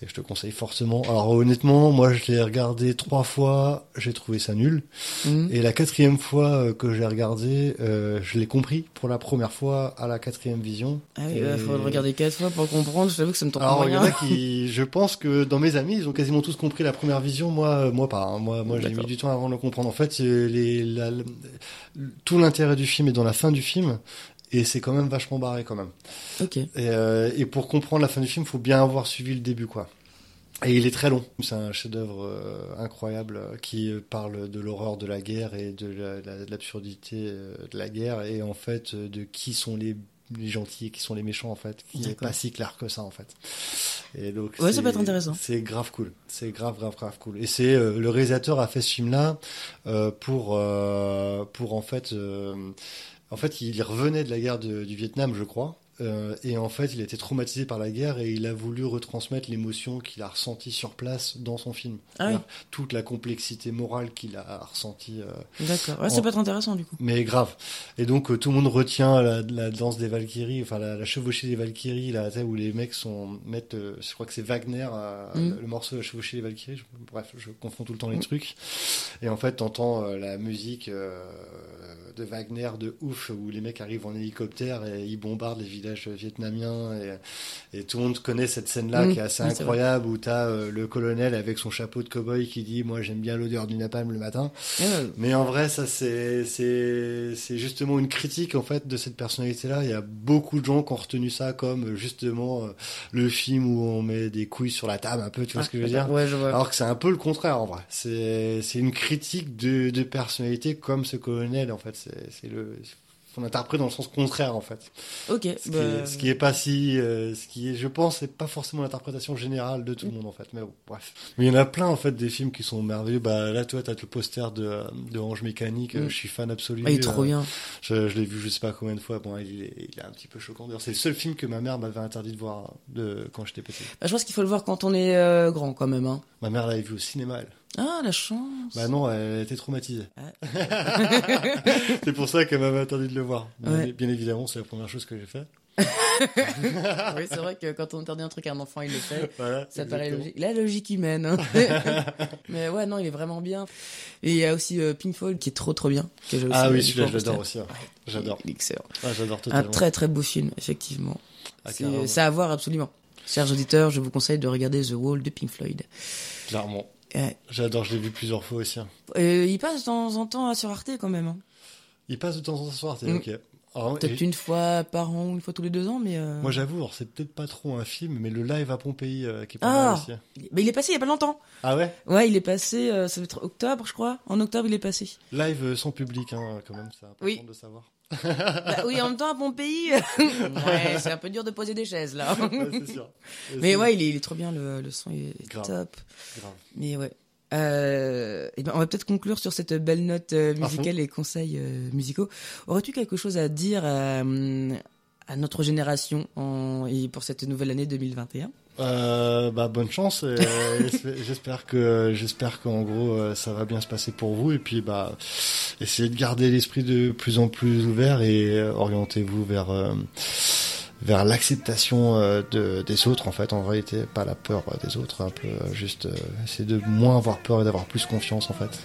Et je te conseille fortement. Alors honnêtement, moi, je l'ai regardé trois fois. J'ai trouvé ça nul. Mhm. Et la quatrième fois euh, que j'ai regardé, je l'ai compris pour la première fois à la quatrième vision. Ah oui, Et- il faudrait le regarder quatre fois pour comprendre. Je t'avoue que ça me tente alors, il y en a qui, je pense que dans mes amis, ils ont quasiment tous compris la première vision. Moi, moi pas. hein. Moi, moi, j'ai mis du temps avant de le comprendre. En fait, les, la- le- tout l'intérêt du film est dans la fin du film, et c'est quand même vachement barré quand même. Ok. Et, euh, et pour comprendre la fin du film, faut bien avoir suivi le début, quoi. Et il est très long. C'est un chef-d'œuvre euh, incroyable euh, qui parle de l'horreur de la guerre et de la- la- de l'absurdité de la guerre et en fait de qui sont les, les gentils et qui sont les méchants en fait, qui n'est pas si clair que ça en fait. Et donc Ouais, ça peut être intéressant. C'est grave cool. C'est grave, grave, grave cool. Et c'est euh, le réalisateur a fait ce film-là euh, pour euh, pour en fait en fait il revenait de la guerre de- du Vietnam, je crois. Euh, et en fait, il a été traumatisé par la guerre et il a voulu retransmettre l'émotion qu'il a ressentie sur place dans son film. Ah oui. Toute la complexité morale qu'il a ressentie. euh, D'accord. Ouais, ça En- peut être intéressant du coup. mais grave. Et donc, euh, tout le monde retient la, la danse des Valkyries, enfin la, la chevauchée des Valkyries, là, où les mecs sont, mettent, je crois que c'est Wagner, Mm. le, morceau de la chevauchée des Valkyries. Je- bref, je confonds tout le temps les trucs. Et en fait, t'entends la musique euh, de Wagner de ouf, où les mecs arrivent en hélicoptère et ils bombardent les villages vietnamiens. Et, et tout le monde connaît cette scène-là Mm. qui est assez Oui, incroyable, où t'as euh, le colonel avec son chapeau de cow-boy qui dit, moi j'aime bien l'odeur du napalm le matin. Ouais, Mais en vrai, ça c'est c'est c'est justement une critique en fait de cette personnalité-là. Il y a beaucoup de gens qui ont retenu ça comme justement euh, le film où on met des couilles sur la table un peu. Tu vois ce que je veux dire? Ouais, je vois. Alors que c'est un peu le contraire en vrai. C'est c'est une critique de de personnalité comme ce colonel en fait. C'est le qu'on interprète dans le sens contraire en fait. Ok. Ce, bah, qui, est, ce qui est pas si, euh, ce qui est, je pense, c'est pas forcément l'interprétation générale de tout le monde en fait. Mais bon, bref. Mais il y en a plein en fait des films qui sont merveilleux. Bah là, toi, t'as le poster de, de Ange Mécanique. Mm. Je suis fan absolu. ah, il est trop Euh, bien. Je, je l'ai vu je sais pas combien de fois. Bon, il est, il est un petit peu choquant. D'ailleurs, c'est le seul film que ma mère m'avait interdit de voir de, quand j'étais petit. Bah, je pense qu'il faut le voir quand on est euh, grand quand même. Hein. Ma mère l'avait vu au cinéma. Elle. Ah, la chance. Bah non, elle était traumatisée. Ah. c'est pour ça qu'elle m'avait interdit de le voir. Bien, Ouais. bien évidemment, c'est la première chose que j'ai fait. oui, c'est vrai que quand on interdit un truc à un enfant, il le fait. Voilà, Ça paraît exactement. logique. La logique humaine. hein. Mais ouais, non, il est vraiment bien. Et il y a aussi euh, Pinfall qui est trop trop bien. que j'ai aussi, Ah oui, celui-là, je l'adore aussi. ouais. J'adore. Excellent. Ah, j'adore Un très très beau film, effectivement. Ah, c'est à voir absolument. Chers auditeurs, je vous conseille de regarder The Wall de Pink Floyd. Clairement. J'adore, je l'ai vu plusieurs fois aussi. Euh, il passe de temps en temps sur Arte quand même. hein. Il passe de temps en temps c'est Mm. ok. Alors, Peut-être une fois par an, une fois tous les deux ans, mais. euh, Moi j'avoue, alors, c'est peut-être pas trop un film, mais le live à Pompéi euh, qui est pas Ah. mal aussi. il est- Mais il est passé il y a pas longtemps. Ah ouais? Ouais, il est passé, euh, ça va être octobre, je crois. En octobre, il est passé. Live sans public, hein, quand même, c'est important Oui. de savoir. Bah oui, en même temps, à Pompéi, ouais, c'est un peu dur de poser des chaises, là. Ouais, sûr. Mais ouais, il est, il est trop bien, le, le son est Grave. top. grave. Mais ouais. Euh, et ben, on va peut-être conclure sur cette belle note euh, musicale et conseils euh, musicaux. Aurais-tu quelque chose à dire à, à notre génération en, et pour cette nouvelle année 2021 Euh, bah bonne chance. euh, j'espère que j'espère qu'en gros ça va bien se passer pour vous et puis bah essayez de garder l'esprit de plus en plus ouvert et orientez-vous vers vers l'acceptation euh, de, des autres en fait en réalité pas la peur euh, des autres un peu euh, juste essayer de moins avoir peur et d'avoir plus confiance en fait.